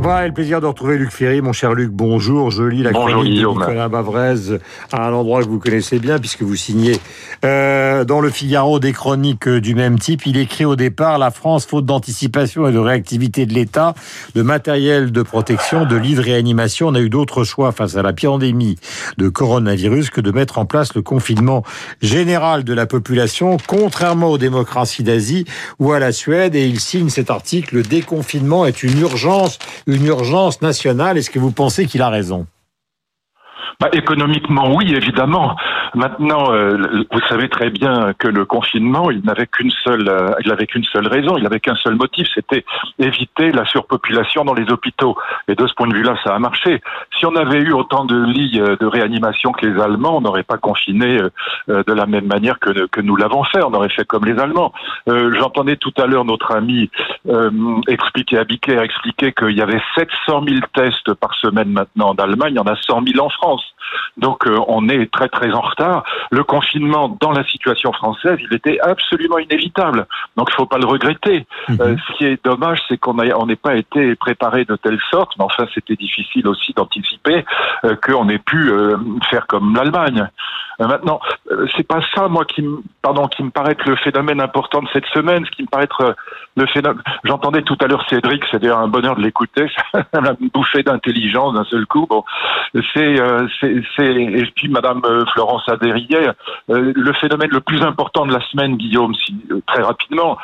Voilà, le plaisir de retrouver Luc Ferry. Mon cher Luc, bonjour. Je lis la bonjour, chronique Guillaume. de Nicolas Bavrez à un endroit que vous connaissez bien puisque vous signez euh, dans le Figaro des chroniques du même type. Il écrit au départ La France, faute d'anticipation et de réactivité de l'État, de matériel de protection, de lits de réanimation, on a eu d'autres choix face à la pandémie de coronavirus que de mettre en place le confinement général de la population, contrairement aux démocraties d'Asie ou à la Suède. Et il signe cet article Le déconfinement est une urgence, une urgence nationale. Est-ce que vous pensez qu'il a raison? Bah, économiquement, oui, évidemment. Maintenant, euh, vous savez très bien que le confinement, il n'avait qu'une seule, euh, il avait qu'une seule raison, il n'avait qu'un seul motif, c'était éviter la surpopulation dans les hôpitaux. Et de ce point de vue-là, ça a marché. Si on avait eu autant de lits euh, de réanimation que les Allemands, on n'aurait pas confiné euh, euh, de la même manière que, que nous l'avons fait. On aurait fait comme les Allemands. J'entendais tout à l'heure notre ami expliquer, Abiker expliquer qu'il y avait 700 000 tests par semaine maintenant en Allemagne, il y en a 100 000 en France. Donc euh, on est très très en retard. Le confinement dans la situation française, il était absolument inévitable. Donc il faut pas le regretter. Euh, ce qui est dommage, c'est qu'on on n'ait pas été préparé de telle sorte, mais enfin c'était difficile aussi d'anticiper euh, qu'on ait pu faire comme l'Allemagne. Euh, maintenant, euh, c'est pas ça moi qui me pardon qui me paraît être le phénomène important de cette semaine. Ce qui me paraît être euh, le phénomène. J'entendais tout à l'heure Cédric, c'est d'ailleurs un bonheur de l'écouter. la bouffée d'intelligence d'un seul coup. Bon, c'est euh, c'est c'est et puis Madame Florence Adérier, euh, le phénomène le plus important de la semaine, Guillaume, si, euh, très rapidement,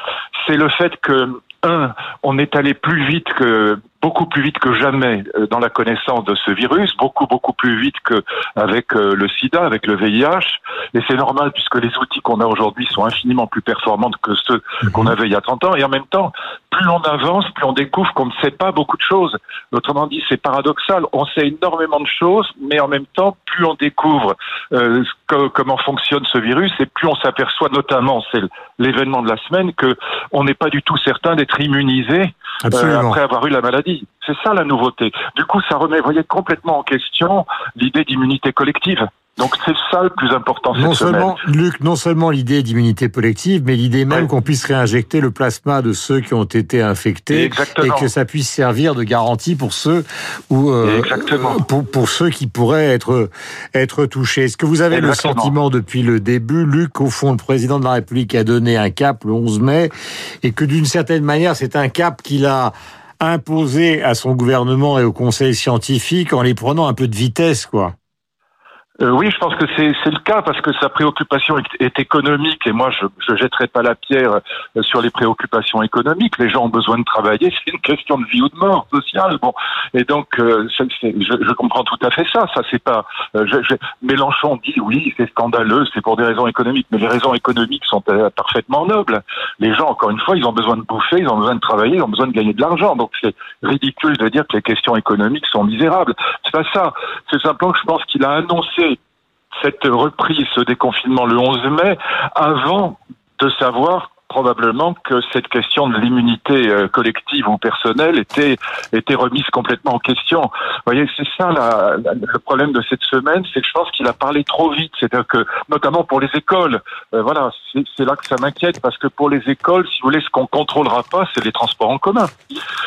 c'est le fait que un, on est allé plus vite que beaucoup plus vite que jamais euh, dans la connaissance de ce virus, beaucoup beaucoup plus vite que avec euh, le SIDA, avec le VIH, et c'est normal puisque les outils qu'on a aujourd'hui sont infiniment plus performants que ceux qu'on avait il y a 30 ans, et en même temps, plus on avance, plus on découvre qu'on ne sait pas beaucoup de choses. Autrement dit, c'est paradoxal, on sait énormément de choses, mais en même temps, plus on découvre euh, que- comment fonctionne ce virus, et plus on s'aperçoit, notamment, c'est l'événement de la semaine, que on n'est pas du tout certain d'être immunisé euh, après avoir eu la maladie. C'est ça la nouveauté. Du coup, ça remet, vous voyez, complètement en question l'idée d'immunité collective. Donc c'est ça le plus important cette Non semaine. seulement, Luc, non seulement l'idée d'immunité collective, mais l'idée même qu'on puisse réinjecter le plasma de ceux qui ont été infectés Exactement. et que ça puisse servir de garantie pour ceux ou euh, pour, pour ceux qui pourraient être être touchés. Est-ce que vous avez Exactement. le sentiment depuis le début, Luc, au fond, le président de la République a donné un cap le 11 mai et que d'une certaine manière, c'est un cap qu'il a imposé à son gouvernement et au conseil scientifique en les prenant un peu de vitesse, quoi? Euh, oui, je pense que c'est le cas parce que sa préoccupation est, économique et moi je je jetterai pas la pierre euh, sur les préoccupations économiques. Les gens ont besoin de travailler, c'est une question de vie ou de mort sociale. Bon, et donc euh, je, je comprends tout à fait ça. Ça c'est pas. euh, je- je- Mélenchon dit oui, c'est scandaleux, c'est pour des raisons économiques, mais les raisons économiques sont euh, parfaitement nobles. Les gens, encore une fois, ils ont besoin de bouffer, ils ont besoin de travailler, ils ont besoin de gagner de l'argent. Donc c'est ridicule de dire que les questions économiques sont misérables. C'est pas ça. C'est simplement que je pense qu'il a annoncé cette reprise, ce déconfinement le 11 mai, avant de savoir probablement que cette question de l'immunité euh, collective ou personnelle était était remise complètement en question. Vous voyez, c'est ça la- la- le problème de cette semaine, c'est que je pense qu'il a parlé trop vite. C'est-à-dire que, notamment pour les écoles, euh, voilà, c'est c'est là que ça m'inquiète parce que pour les écoles, si vous voulez, ce qu'on contrôlera pas, c'est les transports en commun.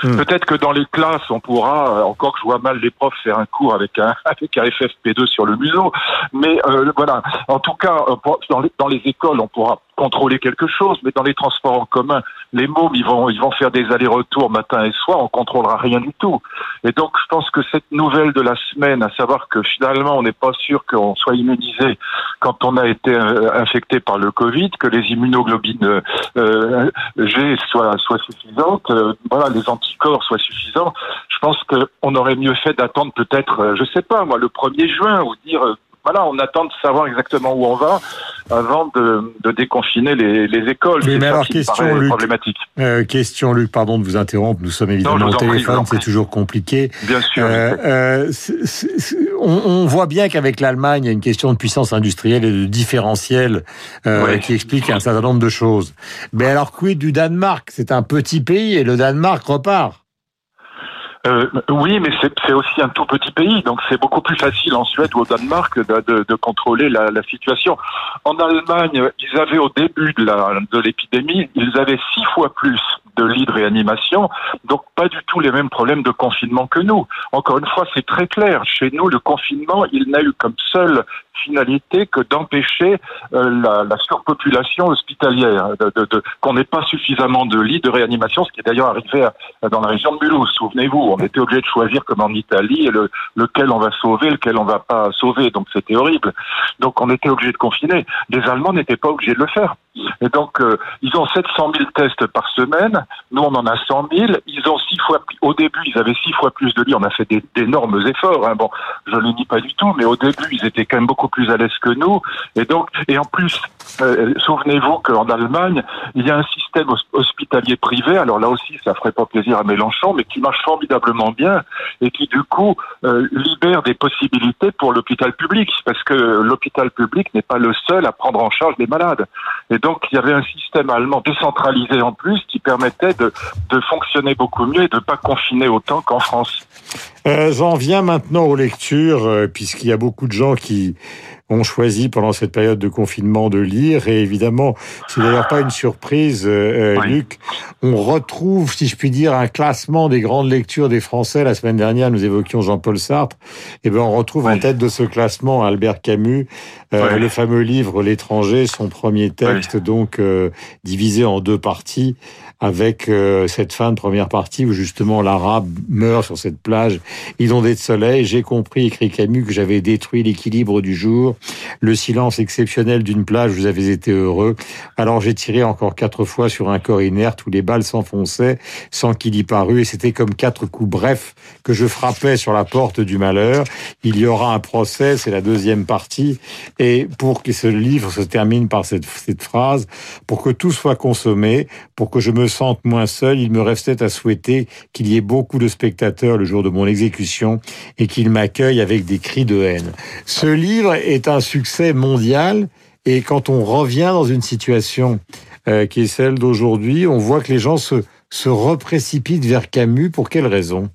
Hmm. Peut-être que dans les classes, on pourra, euh, encore que je vois mal les profs faire un cours avec un avec un FFP2 sur le museau, mais euh, voilà. En tout cas, euh, dans les, dans les écoles, on pourra contrôler quelque chose, mais dans les transports en commun, les mômes, ils vont, ils vont faire des allers-retours matin et soir, on contrôlera rien du tout. Et donc, je pense que cette nouvelle de la semaine, à savoir que finalement, on n'est pas sûr qu'on soit immunisé quand on a été euh, infecté par le Covid, que les immunoglobines euh, euh, G soient, soient suffisantes, euh, voilà, les anticorps soient suffisants. Je pense qu'on aurait mieux fait d'attendre peut-être, euh, je sais pas, moi, le 1er juin, ou dire, voilà, on attend de savoir exactement où on va avant de, de déconfiner les, les écoles. Oui, mais alors, question, Luc. problématique. Euh, question, Luc, pardon de vous interrompre. Nous sommes évidemment Non, au téléphone, c'est toujours compliqué. Bien sûr. Euh, euh, on, on voit bien qu'avec l'Allemagne, il y a une question de puissance industrielle et de différentiel Oui. qui explique un certain nombre de choses. Mais alors, quid du Danemark C'est un petit pays et le Danemark repart. Euh, oui, mais c'est aussi un tout petit pays, donc c'est beaucoup plus facile en Suède ou au Danemark de, contrôler la, la situation. En Allemagne, ils avaient au début de l'épidémie, ils avaient six fois plus de lits de réanimation, donc pas du tout les mêmes problèmes de confinement que nous. Encore une fois, c'est très clair. Chez nous, le confinement, il n'a eu comme seule finalité que d'empêcher euh, la, la, surpopulation hospitalière, de, de, de qu'on n'ait pas suffisamment de lits de réanimation, ce qui est d'ailleurs arrivé dans la région de Mulhouse. Souvenez-vous, on était obligé de choisir comme en Italie le, lequel on va sauver, lequel on va pas sauver. Donc c'était horrible. Donc on était obligé de confiner. Les Allemands n'étaient pas obligés de le faire. Et donc euh, ils ont 700 000 tests par semaine. Nous on en a 100 000. Ils ont six fois au début ils avaient six fois plus de lits. On a fait d'énormes efforts. Hein. Bon, je le nie pas du tout, mais au début ils étaient quand même beaucoup plus à l'aise que nous. Et donc, et en plus, euh, souvenez-vous qu'en Allemagne, il y a un système hospitalier privé. Alors là aussi, ça ferait pas plaisir à Mélenchon, mais qui marche formidablement bien et qui du coup euh, libère des possibilités pour l'hôpital public, parce que l'hôpital public n'est pas le seul à prendre en charge les malades. Et donc, il y avait un système allemand décentralisé en plus qui permettait de, fonctionner beaucoup mieux et de pas confiner autant qu'en France. Euh, J'en viens maintenant aux lectures, euh, puisqu'il y a beaucoup de gens qui ont choisi pendant cette période de confinement de lire. Et évidemment, c'est d'ailleurs pas une surprise, euh, euh Luc. On retrouve, si je puis dire, un classement des grandes lectures des Français. La semaine dernière, nous évoquions Jean-Paul Sartre. Et eh ben, on retrouve en tête de ce classement Albert Camus, euh, le fameux livre L'étranger, son premier texte, donc euh, divisé en deux parties avec euh, cette fin de première partie où justement l'arabe meurt sur cette plage inondée de soleil. J'ai compris, écrit Camus, que j'avais détruit l'équilibre du jour, le silence exceptionnel d'une plage, vous avez été heureux. Alors j'ai tiré encore quatre fois sur un corps inerte où les balles s'enfonçaient sans qu'il y parût et c'était comme quatre coups brefs que je frappais sur la porte du malheur. Il y aura un procès, c'est la deuxième partie et pour que ce livre se termine par cette, cette phrase, pour que tout soit consommé, pour que je me sente moins seul, il me restait à souhaiter qu'il y ait beaucoup de spectateurs le jour de mon exécution et qu'ils m'accueillent avec des cris de haine. Ce livre est un succès mondial et quand on revient dans une situation euh, qui est celle d'aujourd'hui, on voit que les gens se, se reprécipitent vers Camus. Pour quelle raison?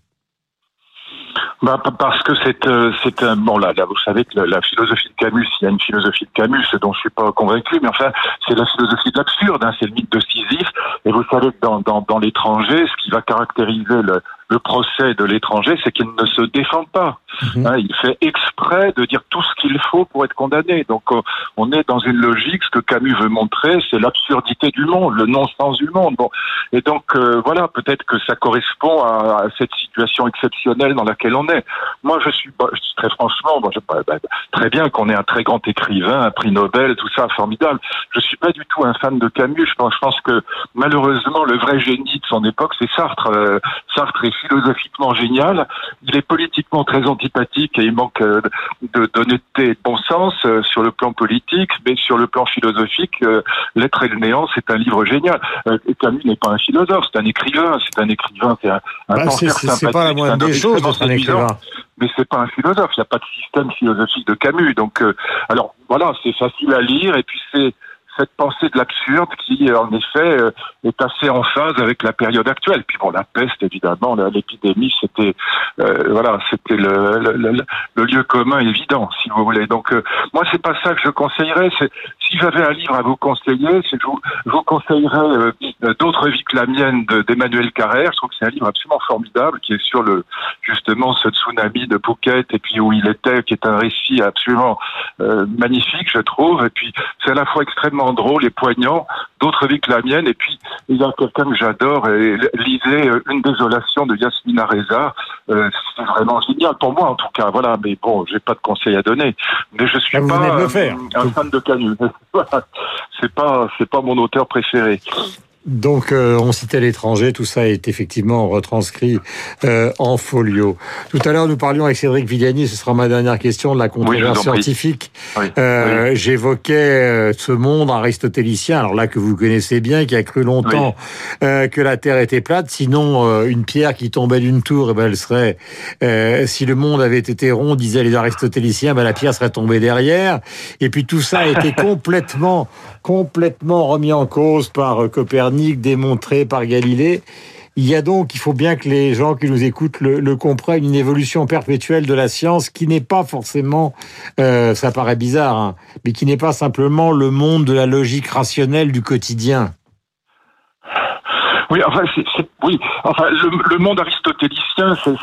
Bah, parce que c'est euh, c'est un bon là, là vous savez que la, philosophie de Camus, il y a une philosophie de Camus dont je suis pas convaincu, mais enfin c'est la philosophie de l'absurde, hein, c'est le mythe de Sisyphe. Et vous savez que dans dans, dans l'étranger, ce qui va caractériser le le procès de l'étranger, c'est qu'il ne se défend pas. Mhm. Hein, il fait exprès de dire tout ce qu'il faut pour être condamné. Donc euh, on est dans une logique, ce que Camus veut montrer, c'est l'absurdité du monde, le non-sens du monde. Bon. Et donc euh, voilà, peut-être que ça correspond à, cette situation exceptionnelle dans laquelle on est. Moi, je suis, bah, très franchement, je, bah, bah, très bien qu'on ait un très grand écrivain, un prix Nobel, tout ça, formidable. Je suis pas du tout un fan de Camus. Je pense, je pense que malheureusement, le vrai génie de son époque, c'est Sartre. Euh, Sartre est philosophiquement génial. Il est politiquement très antipathique et il manque euh, d'honnêteté et de bon sens euh, sur le plan politique, mais sur le plan philosophique, euh, L'être et le néant, c'est un livre génial. Camus n'est pas un philosophe, c'est un écrivain, c'est un écrivain, c'est un, un bah, C'est pas la moindre des choses de un écrivain mais c'est pas un philosophe. Il n'y a pas de système philosophique de Camus. Donc, alors voilà, c'est facile à lire et puis c'est cette pensée de l'absurde qui, en effet, euh, est assez en phase avec la période actuelle. Puis bon, la peste, évidemment, l'épidémie, c'était euh, voilà, c'était le, lieu commun évident, si vous voulez. Donc, euh, moi, c'est pas ça que je conseillerais. Si j'avais un livre à vous conseiller, c'est je vous, je vous conseillerais d'autres vies que la mienne d'Emmanuel Carrère. Je trouve que c'est un livre absolument formidable qui est sur le justement ce tsunami de Phuket et puis où il était, qui est un récit absolument magnifique, je trouve. Et puis, c'est à la fois extrêmement drôle et poignant, d'autres vies que la mienne. Et puis, il y a quelqu'un que j'adore, et lisez euh, Une désolation de Yasmina Reza. Euh, c'est vraiment génial pour moi, en tout cas. Voilà, mais bon, j'ai pas de conseils à donner. Mais je suis pas euh, un fan de Camus. c'est pas, c'est pas mon auteur préféré. Donc, euh, on citait l'étranger, tout ça est effectivement retranscrit euh, en folio. Tout à l'heure, nous parlions avec Cédric Villani, ce sera ma dernière question, de la controverse scientifique. Euh, j'évoquais euh, ce monde aristotélicien, alors là que vous connaissez bien, qui a cru longtemps euh, que la Terre était plate, sinon une pierre qui tombait d'une tour, eh ben, elle serait, si le monde avait été rond, disaient les aristotéliciens, ben, la pierre serait tombée derrière. Et puis tout ça a été complètement, complètement remis en cause par Copernic démontré par Galilée. Il y a donc, il faut bien que les gens qui nous écoutent le, comprennent, une évolution perpétuelle de la science qui n'est pas forcément, euh, ça paraît bizarre, hein, mais qui n'est pas simplement le monde de la logique rationnelle du quotidien. Oui, enfin, c'est, oui, enfin, le, monde aristotélicien, c'est,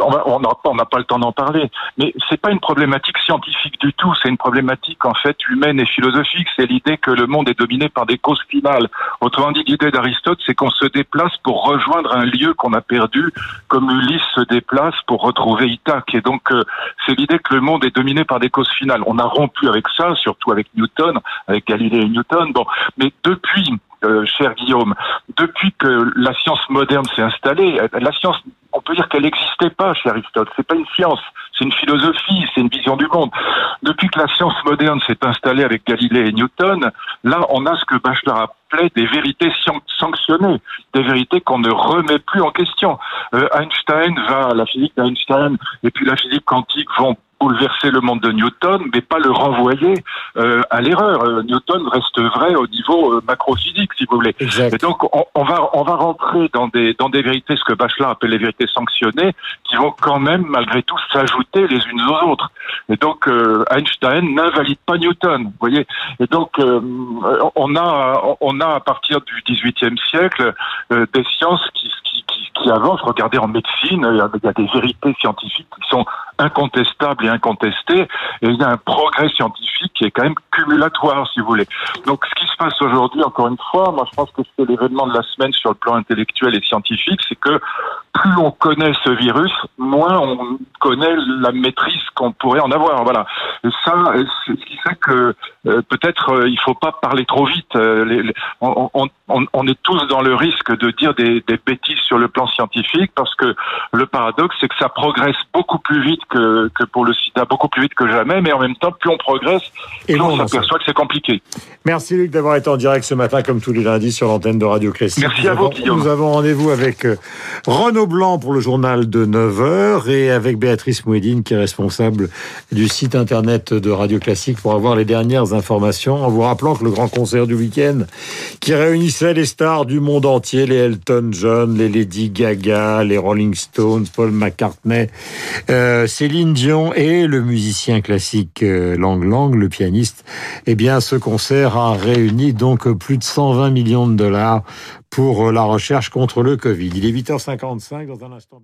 on n'a on n'a pas le temps d'en parler, mais c'est pas une problématique scientifique du tout. C'est une problématique en fait humaine et philosophique. C'est l'idée que le monde est dominé par des causes finales. Autrement dit, l'idée d'Aristote, c'est qu'on se déplace pour rejoindre un lieu qu'on a perdu, comme Ulysse se déplace pour retrouver Ithaque. Et donc, euh, c'est l'idée que le monde est dominé par des causes finales. On a rompu avec ça, surtout avec Newton, avec Galilée et Newton. Bon, mais depuis euh, cher Guillaume, depuis que la science moderne s'est installée, la science, on peut dire qu'elle n'existait pas chez Aristote. C'est pas une science, c'est une philosophie, c'est une vision du monde. Depuis que la science moderne s'est installée avec Galilée et Newton, là, on a ce que Bachelard appelait des vérités sanctionnées, des vérités qu'on ne remet plus en question. Euh, Einstein va, la physique d'Einstein et puis la physique quantique vont bouleverser le monde de Newton, mais pas le renvoyer euh, à l'erreur. Euh, Newton reste vrai au niveau euh, macrophysique, si vous voulez. Et donc, on, va on va rentrer dans des dans des vérités, ce que Bachelard appelle les vérités sanctionnées, qui vont quand même malgré tout s'ajouter les unes aux autres. Et donc, Einstein n'invalide pas Newton, vous voyez. Et donc, on a on a à partir du XVIIIe siècle des sciences qui qui avance. Regardez en médecine, il y a des vérités scientifiques qui sont incontestables et incontestées, et il y a un progrès scientifique qui est quand même cumulatoire, si vous voulez. Donc, ce qui se passe aujourd'hui, encore une fois, moi, je pense que c'est l'événement de la semaine sur le plan intellectuel et scientifique, c'est que plus on connaît ce virus, moins on connaît la maîtrise qu'on pourrait en avoir. Voilà. Ça, c'est ce qui fait que euh, peut-être euh, il faut pas parler trop vite. Euh, on, est tous dans le risque de dire des, des bêtises sur le plan scientifique parce que le paradoxe, c'est que ça progresse beaucoup plus vite que, que pour le sida, beaucoup plus vite que jamais, mais en même temps, plus on progresse, plus on s'aperçoit que c'est compliqué. Merci Luc d'avoir été en direct ce matin, comme tous les lundis, sur l'antenne de Radio Classique. Merci à vous, Guillaume. Nous avons rendez-vous avec Renaud Blanc pour le journal de 9h et avec Béatrice Mouedine, qui est responsable du site internet de Radio Classique pour avoir les dernières informations. En vous rappelant que le grand concert du week-end, qui réunissait les stars du monde entier, les Elton John, les Lady Gaga, les Rolling Stones, Paul McCartney, euh, Céline Dion et le musicien classique euh, Lang Lang, le pianiste, eh bien, ce concert a réuni donc plus de 120 millions de dollars pour la recherche contre le Covid. Il est 8h55 dans un instant.